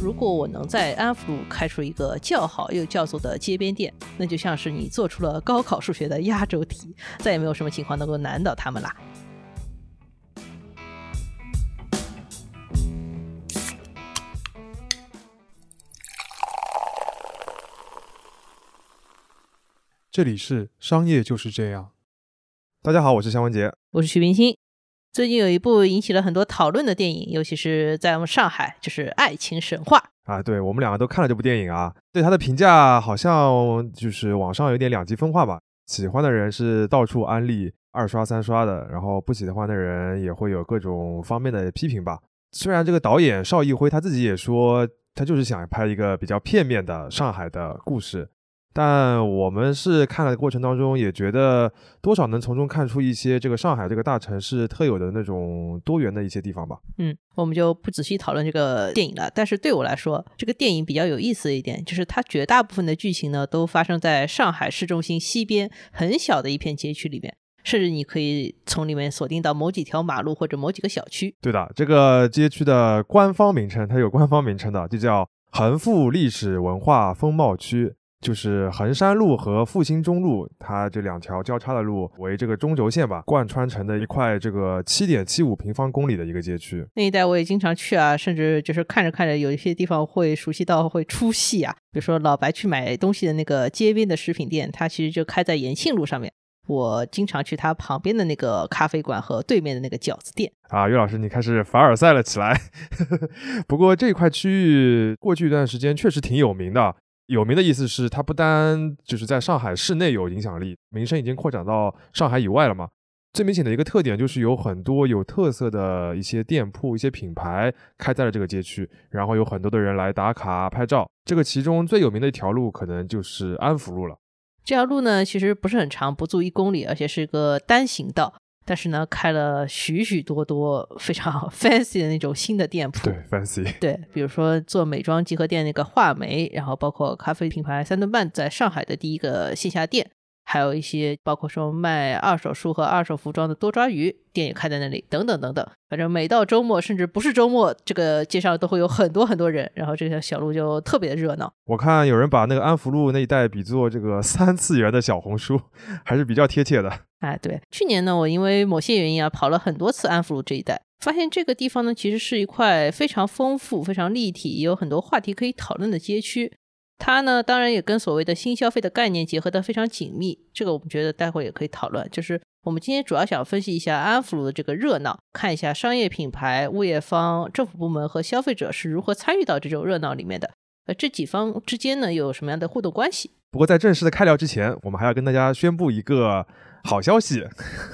如果我能在安福路开出一个叫好又叫座的街边店，那就像是你做出了高考数学的压轴题，再也没有什么情况能够难倒他们啦。这里是商业就是这样。大家好，我是肖文杰。我是徐冰心。最近有一部引起了很多讨论的电影，尤其是在我们上海，就是《爱情神话》啊。对我们两个都看了这部电影啊，对它的评价好像就是网上有点两极分化吧。喜欢的人是到处安利，二刷三刷的，然后不喜欢的人也会有各种方面的批评吧。虽然这个导演邵艺辉他自己也说，他就是想拍一个比较片面的上海的故事。但我们是看的过程当中，也觉得多少能从中看出一些这个上海这个大城市特有的那种多元的一些地方吧。嗯，我们就不仔细讨论这个电影了。但是对我来说，这个电影比较有意思的一点，就是它绝大部分的剧情呢，都发生在上海市中心西边很小的一片街区里面，甚至你可以从里面锁定到某几条马路或者某几个小区。对的，这个街区的官方名称，它有官方名称的，就叫恒富历史文化风貌区。就是衡山路和复兴中路，它这两条交叉的路为这个中轴线吧，贯穿成的一块这个七点七五平方公里的一个街区。那一带我也经常去啊，甚至就是看着看着，有一些地方会熟悉到会出戏啊。比如说老白去买东西的那个街边的食品店，它其实就开在延庆路上面。我经常去它旁边的那个咖啡馆和对面的那个饺子店。啊，岳老师，你开始凡尔赛了起来。不过这块区域过去一段时间确实挺有名的。有名的意思是，它不单就是在上海市内有影响力，名声已经扩展到上海以外了嘛。最明显的一个特点就是有很多有特色的一些店铺、一些品牌开在了这个街区，然后有很多的人来打卡拍照。这个其中最有名的一条路可能就是安福路了。这条路呢，其实不是很长，不足一公里，而且是一个单行道。但是呢，开了许许多多非常 fancy 的那种新的店铺。对，fancy。对，比如说做美妆集合店那个画眉，然后包括咖啡品牌三顿半在上海的第一个线下店。还有一些包括说卖二手书和二手服装的多抓鱼店也开在那里，等等等等。反正每到周末，甚至不是周末，这个街上都会有很多很多人，然后这条小路就特别的热闹。我看有人把那个安福路那一带比作这个三次元的小红书，还是比较贴切的。哎，对，去年呢，我因为某些原因啊，跑了很多次安福路这一带，发现这个地方呢，其实是一块非常丰富、非常立体，也有很多话题可以讨论的街区。它呢，当然也跟所谓的新消费的概念结合得非常紧密。这个我们觉得待会也可以讨论。就是我们今天主要想分析一下安福路的这个热闹，看一下商业品牌、物业方、政府部门和消费者是如何参与到这种热闹里面的。呃，这几方之间呢，又有什么样的互动关系？不过在正式的开聊之前，我们还要跟大家宣布一个好消息。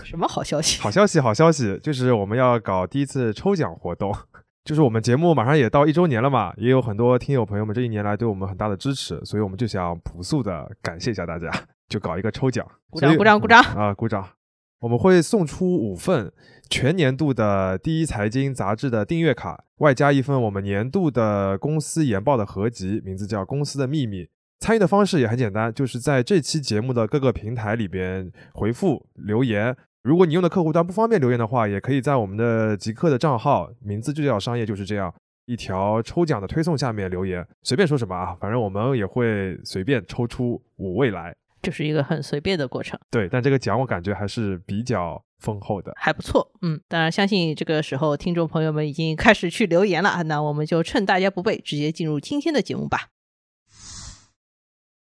什么好消息？好消息，好消息，就是我们要搞第一次抽奖活动。就是我们节目马上也到一周年了嘛，也有很多听友朋友们这一年来对我们很大的支持，所以我们就想朴素的感谢一下大家，就搞一个抽奖，鼓掌鼓掌鼓掌啊，鼓掌！我们会送出五份全年度的第一财经杂志的订阅卡，外加一份我们年度的公司研报的合集，名字叫《公司的秘密》。参与的方式也很简单，就是在这期节目的各个平台里边回复留言。如果你用的客户端不方便留言的话，也可以在我们的极客的账号，名字就叫商业就是这样，一条抽奖的推送下面留言，随便说什么啊，反正我们也会随便抽出五位来，就是一个很随便的过程。对，但这个奖我感觉还是比较丰厚的，还不错。嗯，当然相信这个时候听众朋友们已经开始去留言了，那我们就趁大家不备，直接进入今天的节目吧。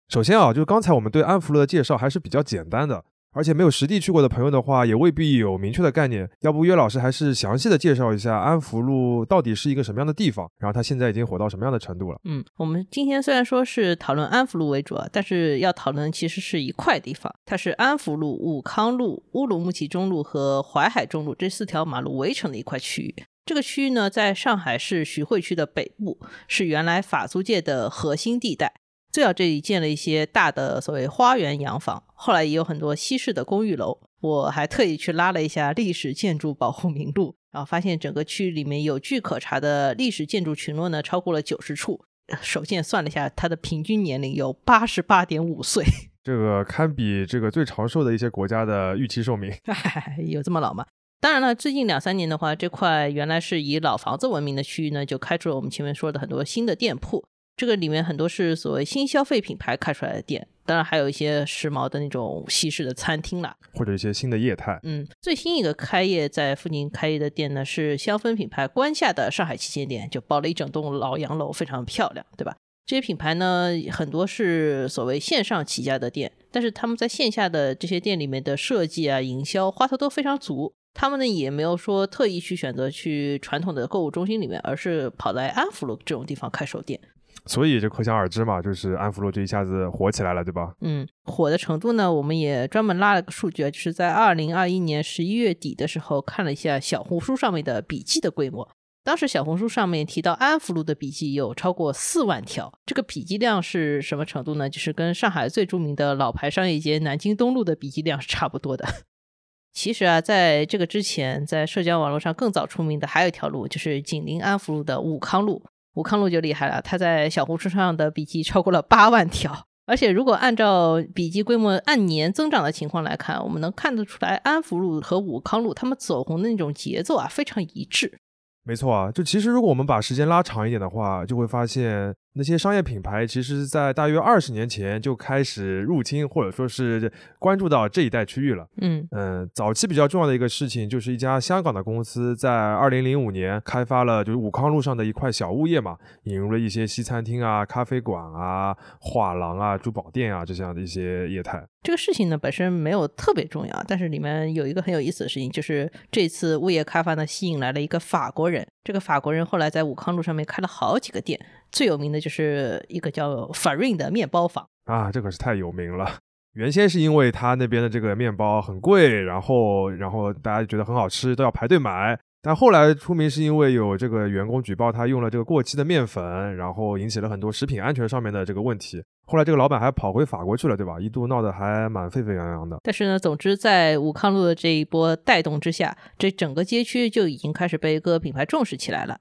首先啊，就是刚才我们对安福乐的介绍还是比较简单的。而且没有实地去过的朋友的话，也未必有明确的概念。要不约老师还是详细的介绍一下安福路到底是一个什么样的地方，然后它现在已经火到什么样的程度了？嗯，我们今天虽然说是讨论安福路为主啊，但是要讨论其实是一块地方，它是安福路、武康路、乌鲁木齐中路和淮海中路这四条马路围成的一块区域。这个区域呢，在上海市徐汇区的北部，是原来法租界的核心地带。最早这里建了一些大的所谓花园洋房，后来也有很多西式的公寓楼。我还特意去拉了一下历史建筑保护名录，然后发现整个区域里面有据可查的历史建筑群落呢，超过了九十处。首先算了一下，它的平均年龄有八十八点五岁，这个堪比这个最长寿的一些国家的预期寿命。有这么老吗？当然了，最近两三年的话，这块原来是以老房子闻名的区域呢，就开出了我们前面说的很多新的店铺。这个里面很多是所谓新消费品牌开出来的店，当然还有一些时髦的那种西式的餐厅啦，或者一些新的业态。嗯，最新一个开业在附近开业的店呢，是香氛品牌关下的上海旗舰店，就包了一整栋老洋楼，非常漂亮，对吧？这些品牌呢，很多是所谓线上起家的店，但是他们在线下的这些店里面的设计啊、营销花头都非常足。他们呢也没有说特意去选择去传统的购物中心里面，而是跑来安福路这种地方开手店。所以就可想而知嘛，就是安福路这一下子火起来了，对吧？嗯，火的程度呢，我们也专门拉了个数据啊，就是在二零二一年十一月底的时候，看了一下小红书上面的笔记的规模。当时小红书上面提到安福路的笔记有超过四万条，这个笔记量是什么程度呢？就是跟上海最著名的老牌商业街南京东路的笔记量是差不多的。其实啊，在这个之前，在社交网络上更早出名的还有一条路，就是紧邻安福路的武康路。武康路就厉害了，他在小红书上的笔记超过了八万条，而且如果按照笔记规模按年增长的情况来看，我们能看得出来，安福路和武康路他们走红的那种节奏啊，非常一致。没错啊，就其实如果我们把时间拉长一点的话，就会发现。那些商业品牌其实，在大约二十年前就开始入侵，或者说是关注到这一带区域了。嗯嗯，早期比较重要的一个事情，就是一家香港的公司在二零零五年开发了就是武康路上的一块小物业嘛，引入了一些西餐厅啊、咖啡馆啊、画廊啊、珠宝店啊这样的一些业态。这个事情呢本身没有特别重要，但是里面有一个很有意思的事情，就是这次物业开发呢吸引来了一个法国人。这个法国人后来在武康路上面开了好几个店。最有名的就是一个叫 Farin 的面包坊啊，这可是太有名了。原先是因为他那边的这个面包很贵，然后然后大家觉得很好吃，都要排队买。但后来出名是因为有这个员工举报他用了这个过期的面粉，然后引起了很多食品安全上面的这个问题。后来这个老板还跑回法国去了，对吧？一度闹得还蛮沸沸扬扬的。但是呢，总之在武康路的这一波带动之下，这整个街区就已经开始被各个品牌重视起来了。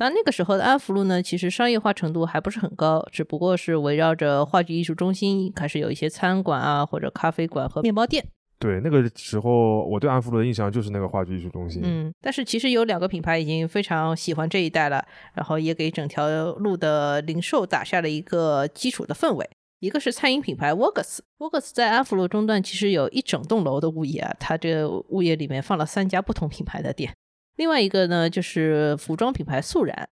但那个时候的安福路呢，其实商业化程度还不是很高，只不过是围绕着话剧艺术中心开始有一些餐馆啊，或者咖啡馆和面包店。对，那个时候我对安福路的印象就是那个话剧艺术中心。嗯，但是其实有两个品牌已经非常喜欢这一带了，然后也给整条路的零售打下了一个基础的氛围。一个是餐饮品牌 g s w o g s 在安福路中段其实有一整栋楼的物业啊，它这个物业里面放了三家不同品牌的店。另外一个呢，就是服装品牌素然。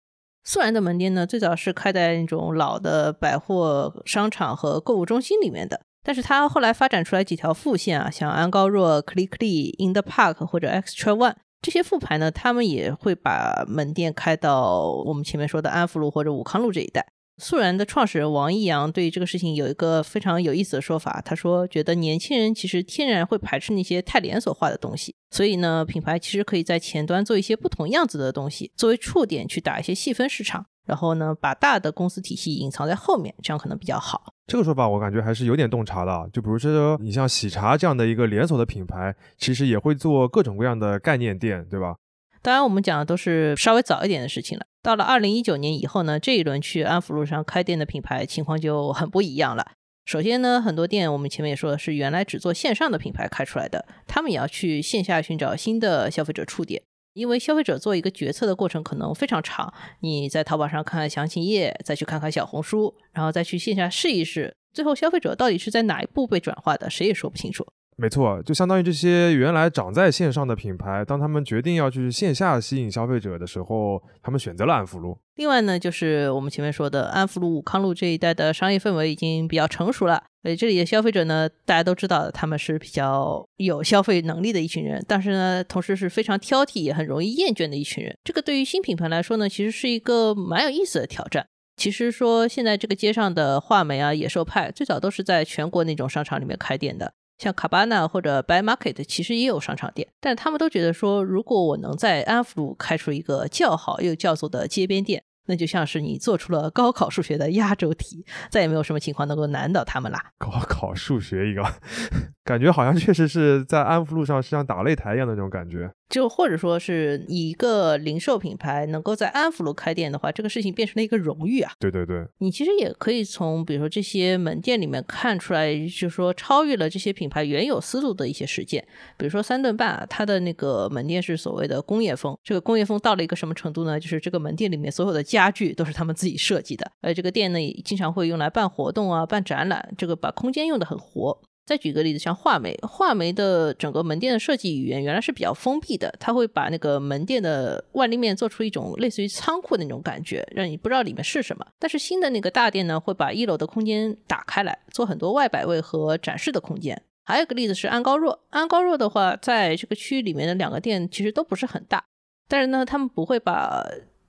素然的门店呢，最早是开在那种老的百货商场和购物中心里面的。但是它后来发展出来几条副线啊，像安高若、Clickly、In the Park 或者 Extra One 这些副牌呢，他们也会把门店开到我们前面说的安福路或者武康路这一带。素然的创始人王一阳对这个事情有一个非常有意思的说法，他说：“觉得年轻人其实天然会排斥那些太连锁化的东西，所以呢，品牌其实可以在前端做一些不同样子的东西，作为触点去打一些细分市场，然后呢，把大的公司体系隐藏在后面，这样可能比较好。”这个说法我感觉还是有点洞察的。就比如说，你像喜茶这样的一个连锁的品牌，其实也会做各种各样的概念店，对吧？当然，我们讲的都是稍微早一点的事情了。到了二零一九年以后呢，这一轮去安福路上开店的品牌情况就很不一样了。首先呢，很多店我们前面也说的是原来只做线上的品牌开出来的，他们也要去线下寻找新的消费者触点，因为消费者做一个决策的过程可能非常长。你在淘宝上看看详情页，再去看看小红书，然后再去线下试一试，最后消费者到底是在哪一步被转化的，谁也说不清楚。没错，就相当于这些原来长在线上的品牌，当他们决定要去线下吸引消费者的时候，他们选择了安福路。另外呢，就是我们前面说的安福路、武康路这一带的商业氛围已经比较成熟了，所以这里的消费者呢，大家都知道他们是比较有消费能力的一群人，但是呢，同时是非常挑剔，也很容易厌倦的一群人。这个对于新品牌来说呢，其实是一个蛮有意思的挑战。其实说现在这个街上的画眉啊、野兽派，最早都是在全国那种商场里面开店的。像卡巴纳或者 By Market 其实也有商场店，但他们都觉得说，如果我能在安福路开出一个叫好又叫座的街边店，那就像是你做出了高考数学的压轴题，再也没有什么情况能够难倒他们啦。高考数学一个，感觉好像确实是在安福路上是像打擂台一样的那种感觉。就或者说是一个零售品牌能够在安福路开店的话，这个事情变成了一个荣誉啊。对对对，你其实也可以从比如说这些门店里面看出来，就是说超越了这些品牌原有思路的一些实践。比如说三顿半，啊它的那个门店是所谓的工业风，这个工业风到了一个什么程度呢？就是这个门店里面所有的家具都是他们自己设计的，而这个店呢也经常会用来办活动啊、办展览，这个把空间用的很活。再举个例子，像画眉，画眉的整个门店的设计语言原来是比较封闭的，它会把那个门店的外立面做出一种类似于仓库的那种感觉，让你不知道里面是什么。但是新的那个大店呢，会把一楼的空间打开来，做很多外摆位和展示的空间。还有个例子是安高若，安高若的话，在这个区域里面的两个店其实都不是很大，但是呢，他们不会把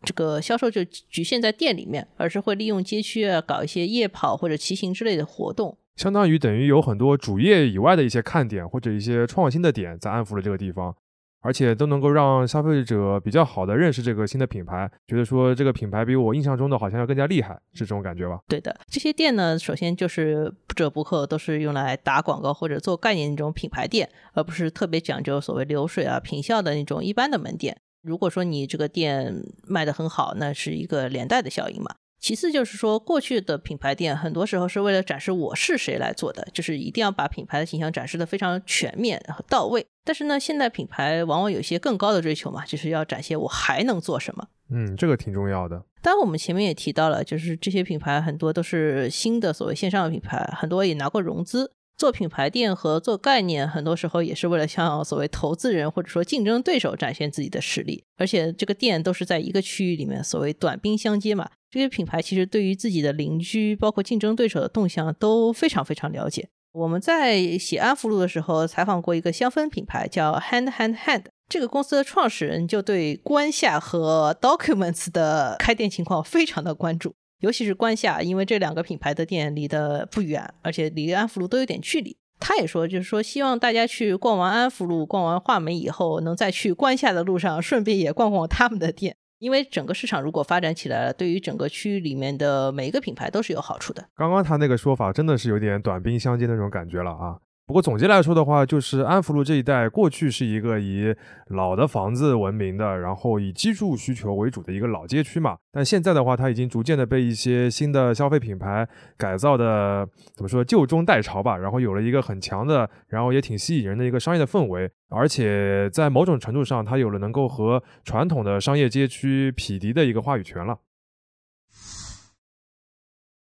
这个销售就局限在店里面，而是会利用街区啊，搞一些夜跑或者骑行之类的活动。相当于等于有很多主业以外的一些看点或者一些创新的点在安福了这个地方，而且都能够让消费者比较好的认识这个新的品牌，觉得说这个品牌比我印象中的好像要更加厉害，是这种感觉吧？对的，这些店呢，首先就是不折不扣都是用来打广告或者做概念那种品牌店，而不是特别讲究所谓流水啊、品效的那种一般的门店。如果说你这个店卖得很好，那是一个连带的效应嘛。其次就是说，过去的品牌店很多时候是为了展示我是谁来做的，就是一定要把品牌的形象展示的非常全面和到位。但是呢，现在品牌往往有一些更高的追求嘛，就是要展现我还能做什么。嗯，这个挺重要的。当然，我们前面也提到了，就是这些品牌很多都是新的所谓线上的品牌，很多也拿过融资。做品牌店和做概念，很多时候也是为了向所谓投资人或者说竞争对手展现自己的实力。而且这个店都是在一个区域里面，所谓短兵相接嘛。这些品牌其实对于自己的邻居，包括竞争对手的动向都非常非常了解。我们在写安福路的时候，采访过一个香氛品牌叫 Hand Hand Hand，这个公司的创始人就对关夏和 Documents 的开店情况非常的关注。尤其是关夏，因为这两个品牌的店离得不远，而且离安福路都有点距离。他也说，就是说希望大家去逛完安福路、逛完画眉以后，能在去关夏的路上顺便也逛逛他们的店，因为整个市场如果发展起来了，对于整个区域里面的每一个品牌都是有好处的。刚刚他那个说法真的是有点短兵相接那种感觉了啊。不过总结来说的话，就是安福路这一带过去是一个以老的房子闻名的，然后以居住需求为主的一个老街区嘛。但现在的话，它已经逐渐的被一些新的消费品牌改造的，怎么说旧中带潮吧。然后有了一个很强的，然后也挺吸引人的一个商业的氛围，而且在某种程度上，它有了能够和传统的商业街区匹敌的一个话语权了。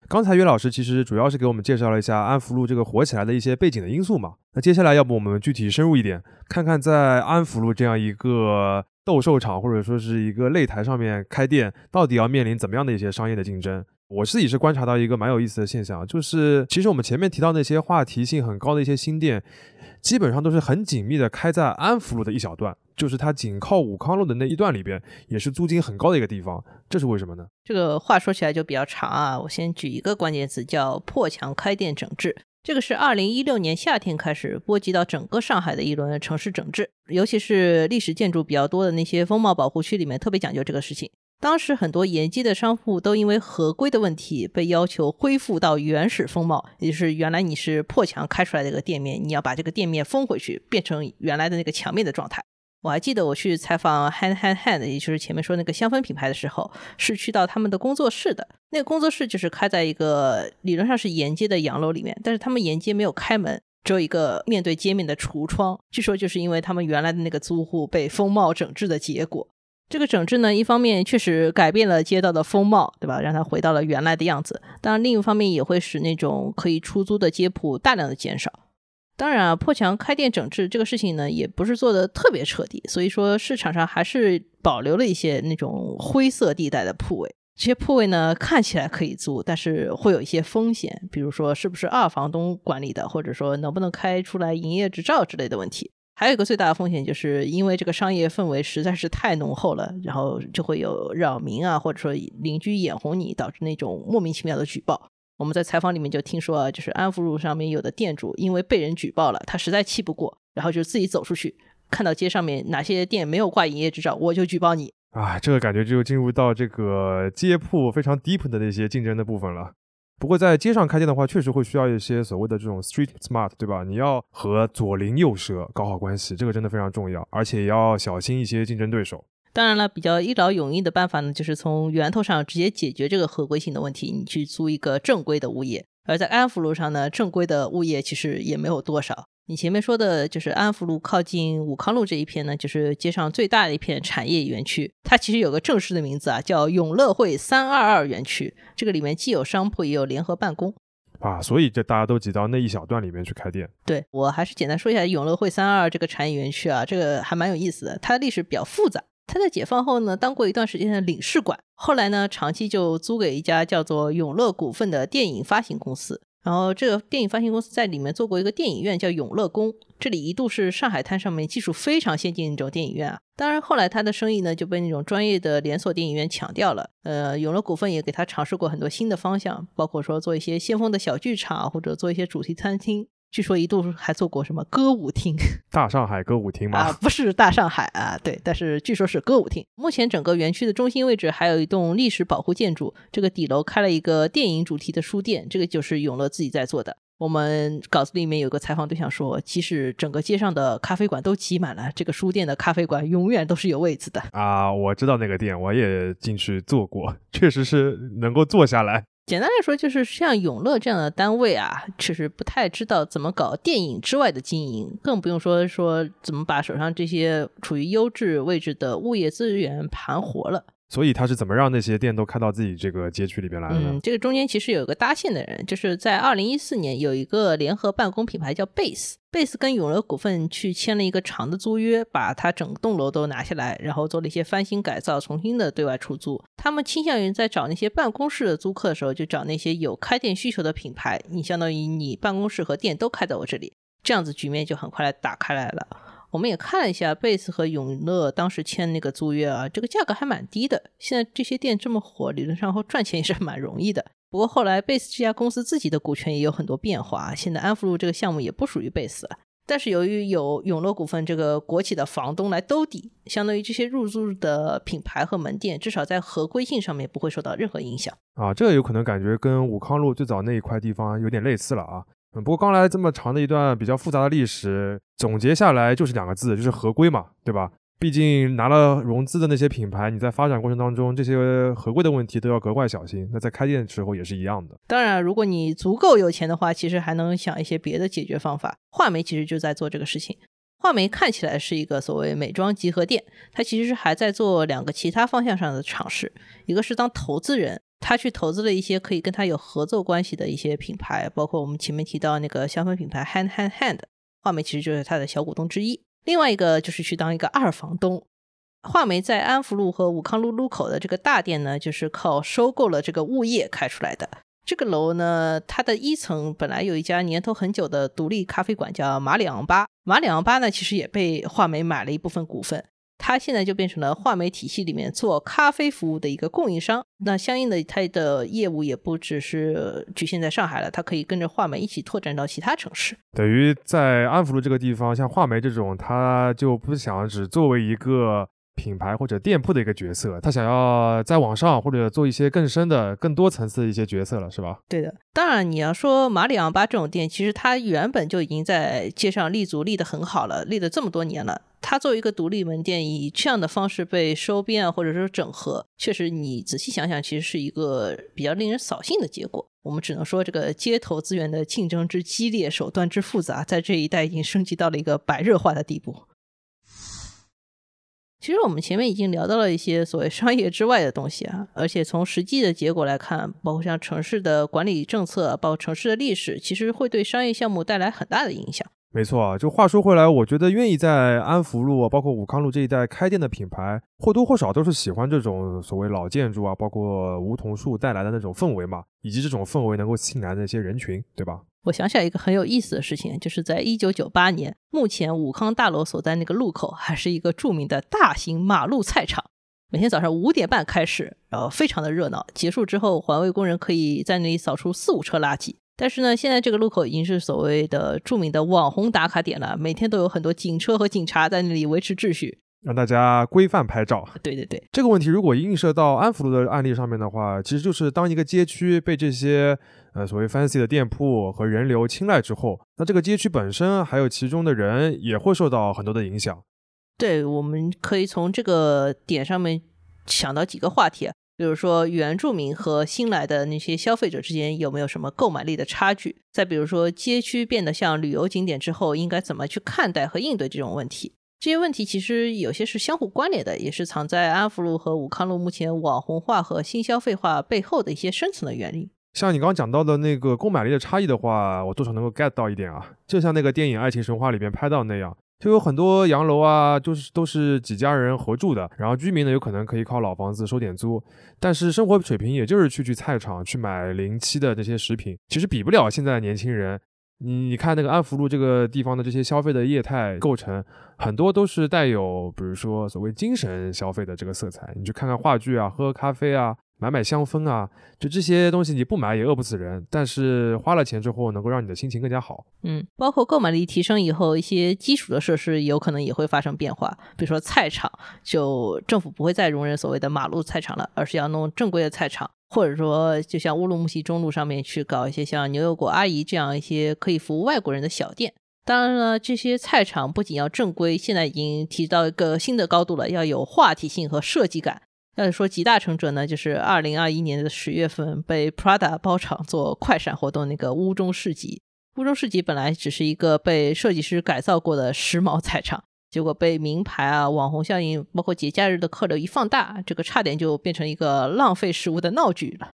刚才岳老师其实主要是给我们介绍了一下安福路这个火起来的一些背景的因素嘛。那接下来要不我们具体深入一点，看看在安福路这样一个斗兽场或者说是一个擂台上面开店，到底要面临怎么样的一些商业的竞争？我自己是观察到一个蛮有意思的现象，就是其实我们前面提到那些话题性很高的一些新店，基本上都是很紧密的开在安福路的一小段。就是它紧靠武康路的那一段里边，也是租金很高的一个地方，这是为什么呢？这个话说起来就比较长啊，我先举一个关键词，叫破墙开店整治。这个是二零一六年夏天开始波及到整个上海的一轮城市整治，尤其是历史建筑比较多的那些风貌保护区里面，特别讲究这个事情。当时很多沿街的商户都因为合规的问题，被要求恢复到原始风貌，也就是原来你是破墙开出来的一个店面，你要把这个店面封回去，变成原来的那个墙面的状态。我还记得我去采访 Hand Hand Hand，也就是前面说那个香氛品牌的时候，是去到他们的工作室的。那个工作室就是开在一个理论上是沿街的洋楼里面，但是他们沿街没有开门，只有一个面对街面的橱窗。据说就是因为他们原来的那个租户被风貌整治的结果。这个整治呢，一方面确实改变了街道的风貌，对吧？让它回到了原来的样子。当然，另一方面也会使那种可以出租的街铺大量的减少。当然啊，破墙开店整治这个事情呢，也不是做的特别彻底，所以说市场上还是保留了一些那种灰色地带的铺位。这些铺位呢，看起来可以租，但是会有一些风险，比如说是不是二房东管理的，或者说能不能开出来营业执照之类的问题。还有一个最大的风险，就是因为这个商业氛围实在是太浓厚了，然后就会有扰民啊，或者说邻居眼红你，导致那种莫名其妙的举报。我们在采访里面就听说啊，就是安福路上面有的店主因为被人举报了，他实在气不过，然后就自己走出去，看到街上面哪些店没有挂营业执照，我就举报你。啊，这个感觉就进入到这个街铺非常 deep 的那些竞争的部分了。不过在街上开店的话，确实会需要一些所谓的这种 street smart，对吧？你要和左邻右舍搞好关系，这个真的非常重要，而且也要小心一些竞争对手。当然了，比较一劳永逸的办法呢，就是从源头上直接解决这个合规性的问题，你去租一个正规的物业。而在安福路上呢，正规的物业其实也没有多少。你前面说的就是安福路靠近武康路这一片呢，就是街上最大的一片产业园区。它其实有个正式的名字啊，叫永乐汇三二二园区。这个里面既有商铺，也有联合办公啊，所以这大家都挤到那一小段里面去开店。对我还是简单说一下永乐汇三二二这个产业园区啊，这个还蛮有意思的，它的历史比较复杂。它在解放后呢，当过一段时间的领事馆，后来呢，长期就租给一家叫做永乐股份的电影发行公司。然后这个电影发行公司在里面做过一个电影院，叫永乐宫。这里一度是上海滩上面技术非常先进的那种电影院啊。当然后来他的生意呢就被那种专业的连锁电影院抢掉了。呃，永乐股份也给他尝试过很多新的方向，包括说做一些先锋的小剧场，或者做一些主题餐厅。据说一度还做过什么歌舞厅，大上海歌舞厅吗？啊，不是大上海啊，对，但是据说是歌舞厅。目前整个园区的中心位置还有一栋历史保护建筑，这个底楼开了一个电影主题的书店，这个就是永乐自己在做的。我们稿子里面有个采访对象说，其实整个街上的咖啡馆都挤满了，这个书店的咖啡馆永远都是有位子的。啊，我知道那个店，我也进去坐过，确实是能够坐下来。简单来说，就是像永乐这样的单位啊，其实不太知道怎么搞电影之外的经营，更不用说说怎么把手上这些处于优质位置的物业资源盘活了。所以他是怎么让那些店都开到自己这个街区里边来的？嗯，这个中间其实有一个搭线的人，就是在二零一四年有一个联合办公品牌叫 Base，Base 跟永乐股份去签了一个长的租约，把它整栋楼都拿下来，然后做了一些翻新改造，重新的对外出租。他们倾向于在找那些办公室的租客的时候，就找那些有开店需求的品牌，你相当于你办公室和店都开在我这里，这样子局面就很快打开来了。我们也看了一下贝斯和永乐当时签那个租约啊，这个价格还蛮低的。现在这些店这么火，理论上后赚钱也是 蛮容易的。不过后来贝斯这家公司自己的股权也有很多变化，现在安福路这个项目也不属于贝斯了。但是由于有永乐股份这个国企的房东来兜底，相当于这些入驻的品牌和门店，至少在合规性上面不会受到任何影响啊。这个有可能感觉跟武康路最早那一块地方有点类似了啊。不过刚来这么长的一段比较复杂的历史，总结下来就是两个字，就是合规嘛，对吧？毕竟拿了融资的那些品牌，你在发展过程当中，这些合规的问题都要格外小心。那在开店的时候也是一样的。当然，如果你足够有钱的话，其实还能想一些别的解决方法。画眉其实就在做这个事情。画眉看起来是一个所谓美妆集合店，它其实是还在做两个其他方向上的尝试，一个是当投资人。他去投资了一些可以跟他有合作关系的一些品牌，包括我们前面提到那个香氛品牌 Hand Hand Hand，画眉其实就是他的小股东之一。另外一个就是去当一个二房东。画眉在安福路和武康路路口的这个大店呢，就是靠收购了这个物业开出来的。这个楼呢，它的一层本来有一家年头很久的独立咖啡馆，叫马里昂巴。马里昂巴呢，其实也被画眉买了一部分股份。它现在就变成了画眉体系里面做咖啡服务的一个供应商，那相应的它的业务也不只是局限在上海了，它可以跟着画眉一起拓展到其他城市。等于在安福路这个地方，像画眉这种，它就不想只作为一个。品牌或者店铺的一个角色，他想要在网上或者做一些更深的、更多层次的一些角色了，是吧？对的。当然，你要说马里昂巴这种店，其实它原本就已经在街上立足立得很好了，立了这么多年了。它作为一个独立门店，以这样的方式被收编或者说整合，确实你仔细想想，其实是一个比较令人扫兴的结果。我们只能说，这个街头资源的竞争之激烈，手段之复杂，在这一代已经升级到了一个白热化的地步。其实我们前面已经聊到了一些所谓商业之外的东西啊，而且从实际的结果来看，包括像城市的管理政策，包括城市的历史，其实会对商业项目带来很大的影响。没错啊，就话说回来，我觉得愿意在安福路啊、包括武康路这一带开店的品牌，或多或少都是喜欢这种所谓老建筑啊，包括梧桐树带来的那种氛围嘛，以及这种氛围能够吸引来的那些人群，对吧？我想起来一个很有意思的事情，就是在一九九八年，目前武康大楼所在那个路口还是一个著名的大型马路菜场，每天早上五点半开始，然后非常的热闹。结束之后，环卫工人可以在那里扫出四五车垃圾。但是呢，现在这个路口已经是所谓的著名的网红打卡点了，每天都有很多警车和警察在那里维持秩序。让大家规范拍照。对对对，这个问题如果映射到安福路的案例上面的话，其实就是当一个街区被这些呃所谓 fancy 的店铺和人流青睐之后，那这个街区本身还有其中的人也会受到很多的影响。对，我们可以从这个点上面想到几个话题啊，比如说原住民和新来的那些消费者之间有没有什么购买力的差距？再比如说街区变得像旅游景点之后，应该怎么去看待和应对这种问题？这些问题其实有些是相互关联的，也是藏在安福路和武康路目前网红化和新消费化背后的一些深层的原因。像你刚刚讲到的那个购买力的差异的话，我多少能够 get 到一点啊，就像那个电影《爱情神话》里边拍到那样。就有很多洋楼啊，就是都是几家人合住的，然后居民呢有可能可以靠老房子收点租，但是生活水平也就是去去菜场去买临期的这些食品，其实比不了现在的年轻人。你你看那个安福路这个地方的这些消费的业态构成，很多都是带有比如说所谓精神消费的这个色彩。你去看看话剧啊，喝咖啡啊。买买香氛啊，就这些东西你不买也饿不死人，但是花了钱之后能够让你的心情更加好。嗯，包括购买力提升以后，一些基础的设施有可能也会发生变化，比如说菜场，就政府不会再容忍所谓的马路菜场了，而是要弄正规的菜场，或者说就像乌鲁木齐中路上面去搞一些像牛油果阿姨这样一些可以服务外国人的小店。当然了，这些菜场不仅要正规，现在已经提到一个新的高度了，要有话题性和设计感。要是说集大成者呢，就是二零二一年的十月份被 Prada 包场做快闪活动那个乌中市集。乌中市集本来只是一个被设计师改造过的时髦菜场，结果被名牌啊、网红效应，包括节假日的客流一放大，这个差点就变成一个浪费食物的闹剧了。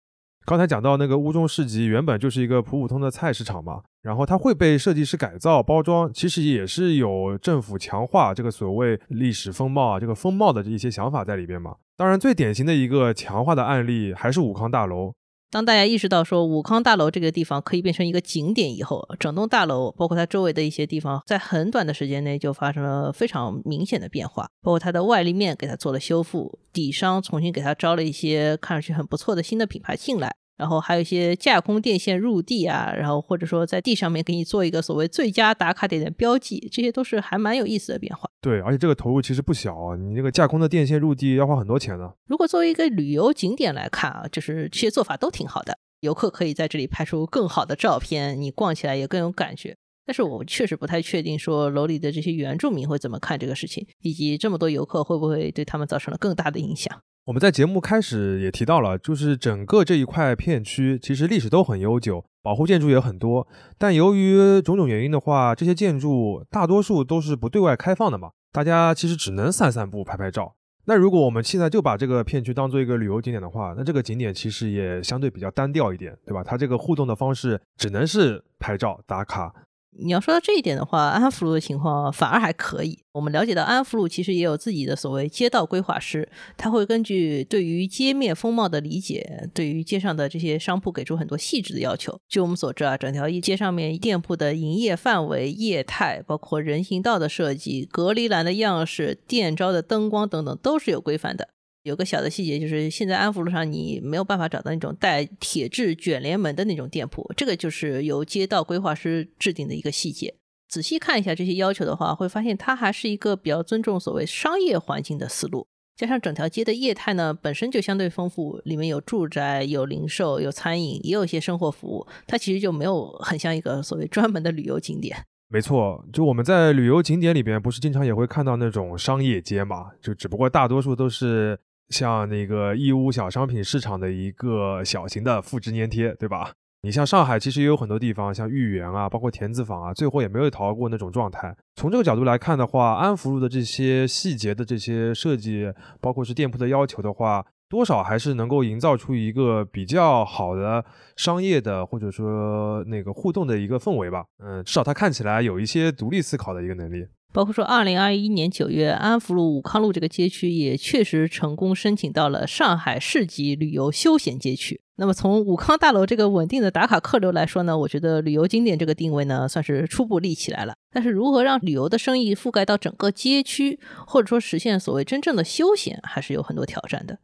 刚才讲到那个乌中市集，原本就是一个普普通的菜市场嘛，然后它会被设计师改造包装，其实也是有政府强化这个所谓历史风貌啊，这个风貌的这一些想法在里边嘛。当然，最典型的一个强化的案例还是武康大楼。当大家意识到说武康大楼这个地方可以变成一个景点以后，整栋大楼包括它周围的一些地方，在很短的时间内就发生了非常明显的变化，包括它的外立面给它做了修复，底商重新给它招了一些看上去很不错的新的品牌进来。然后还有一些架空电线入地啊，然后或者说在地上面给你做一个所谓最佳打卡点的标记，这些都是还蛮有意思的变化。对，而且这个投入其实不小啊，你这个架空的电线入地要花很多钱呢。如果作为一个旅游景点来看啊，就是这些做法都挺好的，游客可以在这里拍出更好的照片，你逛起来也更有感觉。但是我确实不太确定说楼里的这些原住民会怎么看这个事情，以及这么多游客会不会对他们造成了更大的影响。我们在节目开始也提到了，就是整个这一块片区其实历史都很悠久，保护建筑也很多。但由于种种原因的话，这些建筑大多数都是不对外开放的嘛，大家其实只能散散步、拍拍照。那如果我们现在就把这个片区当做一个旅游景点的话，那这个景点其实也相对比较单调一点，对吧？它这个互动的方式只能是拍照打卡。你要说到这一点的话，安福路的情况反而还可以。我们了解到，安福路其实也有自己的所谓街道规划师，他会根据对于街面风貌的理解，对于街上的这些商铺给出很多细致的要求。据我们所知啊，整条街上面店铺的营业范围、业态，包括人行道的设计、隔离栏的样式、店招的灯光等等，都是有规范的。有个小的细节，就是现在安福路上你没有办法找到那种带铁质卷帘门的那种店铺，这个就是由街道规划师制定的一个细节。仔细看一下这些要求的话，会发现它还是一个比较尊重所谓商业环境的思路。加上整条街的业态呢本身就相对丰富，里面有住宅、有零售、有餐饮，也有一些生活服务，它其实就没有很像一个所谓专门的旅游景点。没错，就我们在旅游景点里边，不是经常也会看到那种商业街嘛？就只不过大多数都是。像那个义乌小商品市场的一个小型的复制粘贴，对吧？你像上海，其实也有很多地方，像豫园啊，包括田子坊啊，最后也没有逃过那种状态。从这个角度来看的话，安福路的这些细节的这些设计，包括是店铺的要求的话，多少还是能够营造出一个比较好的商业的或者说那个互动的一个氛围吧。嗯，至少它看起来有一些独立思考的一个能力。包括说，二零二一年九月，安福路武康路这个街区也确实成功申请到了上海市级旅游休闲街区。那么从武康大楼这个稳定的打卡客流来说呢，我觉得旅游景点这个定位呢，算是初步立起来了。但是如何让旅游的生意覆盖到整个街区，或者说实现所谓真正的休闲，还是有很多挑战的。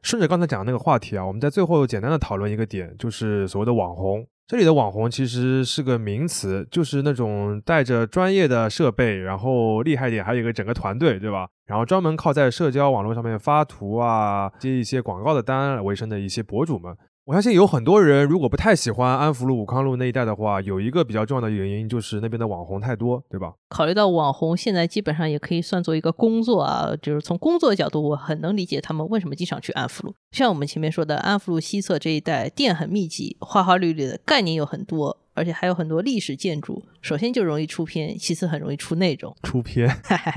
顺着刚才讲的那个话题啊，我们在最后简单的讨论一个点，就是所谓的网红。这里的网红其实是个名词，就是那种带着专业的设备，然后厉害点还有一个整个团队，对吧？然后专门靠在社交网络上面发图啊、接一些广告的单为生的一些博主们。我相信有很多人如果不太喜欢安福路、武康路那一带的话，有一个比较重要的原因就是那边的网红太多，对吧？考虑到网红现在基本上也可以算作一个工作啊，就是从工作的角度，我很能理解他们为什么经常去安福路。像我们前面说的，安福路西侧这一带店很密集，花花绿绿的概念有很多。而且还有很多历史建筑，首先就容易出片，其次很容易出内容。出片，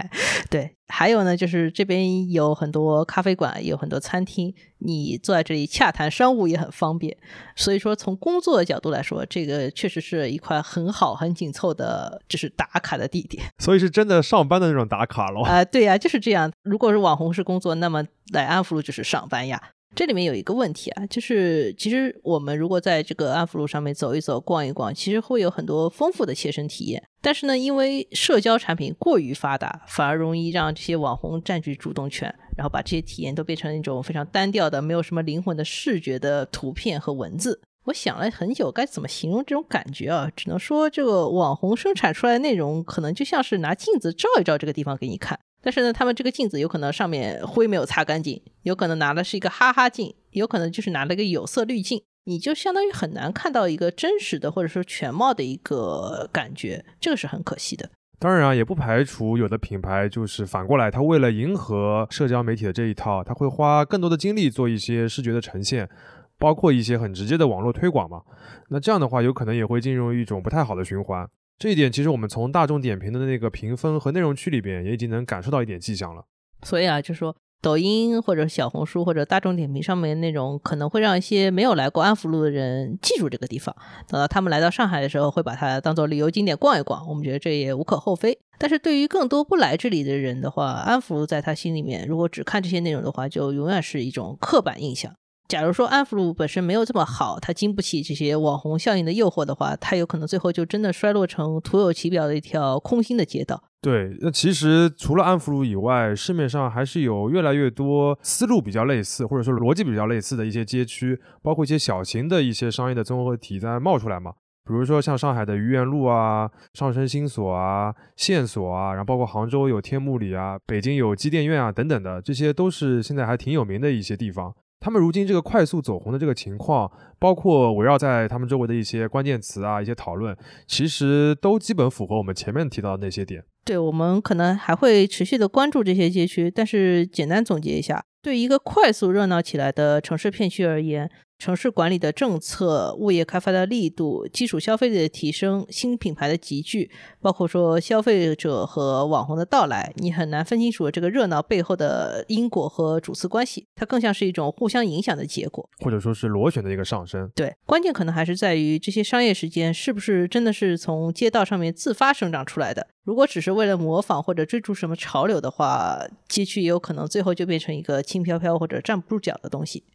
对。还有呢，就是这边有很多咖啡馆，也有很多餐厅，你坐在这里洽谈商务也很方便。所以说，从工作的角度来说，这个确实是一块很好、很紧凑的，就是打卡的地点。所以是真的上班的那种打卡喽？啊，对呀，就是这样。如果是网红式工作，那么来安福路就是上班呀。这里面有一个问题啊，就是其实我们如果在这个安福路上面走一走、逛一逛，其实会有很多丰富的切身体验。但是呢，因为社交产品过于发达，反而容易让这些网红占据主动权，然后把这些体验都变成一种非常单调的、没有什么灵魂的视觉的图片和文字。我想了很久，该怎么形容这种感觉啊？只能说，这个网红生产出来的内容，可能就像是拿镜子照一照这个地方给你看。但是呢，他们这个镜子有可能上面灰没有擦干净，有可能拿的是一个哈哈镜，有可能就是拿了一个有色滤镜，你就相当于很难看到一个真实的或者说全貌的一个感觉，这个是很可惜的。当然啊，也不排除有的品牌就是反过来，他为了迎合社交媒体的这一套，他会花更多的精力做一些视觉的呈现，包括一些很直接的网络推广嘛。那这样的话，有可能也会进入一种不太好的循环。这一点其实我们从大众点评的那个评分和内容区里边也已经能感受到一点迹象了。所以啊，就说抖音或者小红书或者大众点评上面的内容，可能会让一些没有来过安福路的人记住这个地方。等到他们来到上海的时候，会把它当做旅游景点逛一逛。我们觉得这也无可厚非。但是对于更多不来这里的人的话，安福路在他心里面，如果只看这些内容的话，就永远是一种刻板印象。假如说安福路本身没有这么好，它经不起这些网红效应的诱惑的话，它有可能最后就真的衰落成徒有其表的一条空心的街道。对，那其实除了安福路以外，市面上还是有越来越多思路比较类似，或者说逻辑比较类似的一些街区，包括一些小型的一些商业的综合体在冒出来嘛。比如说像上海的愚园路啊、上升新所啊、线索啊，然后包括杭州有天目里啊、北京有机电院啊等等的，这些都是现在还挺有名的一些地方。他们如今这个快速走红的这个情况，包括围绕在他们周围的一些关键词啊、一些讨论，其实都基本符合我们前面提到的那些点。对我们可能还会持续的关注这些街区，但是简单总结一下，对一个快速热闹起来的城市片区而言。城市管理的政策、物业开发的力度、基础消费的提升、新品牌的集聚，包括说消费者和网红的到来，你很难分清楚这个热闹背后的因果和主次关系。它更像是一种互相影响的结果，或者说是螺旋的一个上升。对，关键可能还是在于这些商业时间是不是真的是从街道上面自发生长出来的。如果只是为了模仿或者追逐什么潮流的话，街区也有可能最后就变成一个轻飘飘或者站不住脚的东西。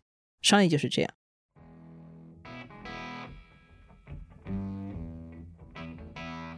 商业就是这样。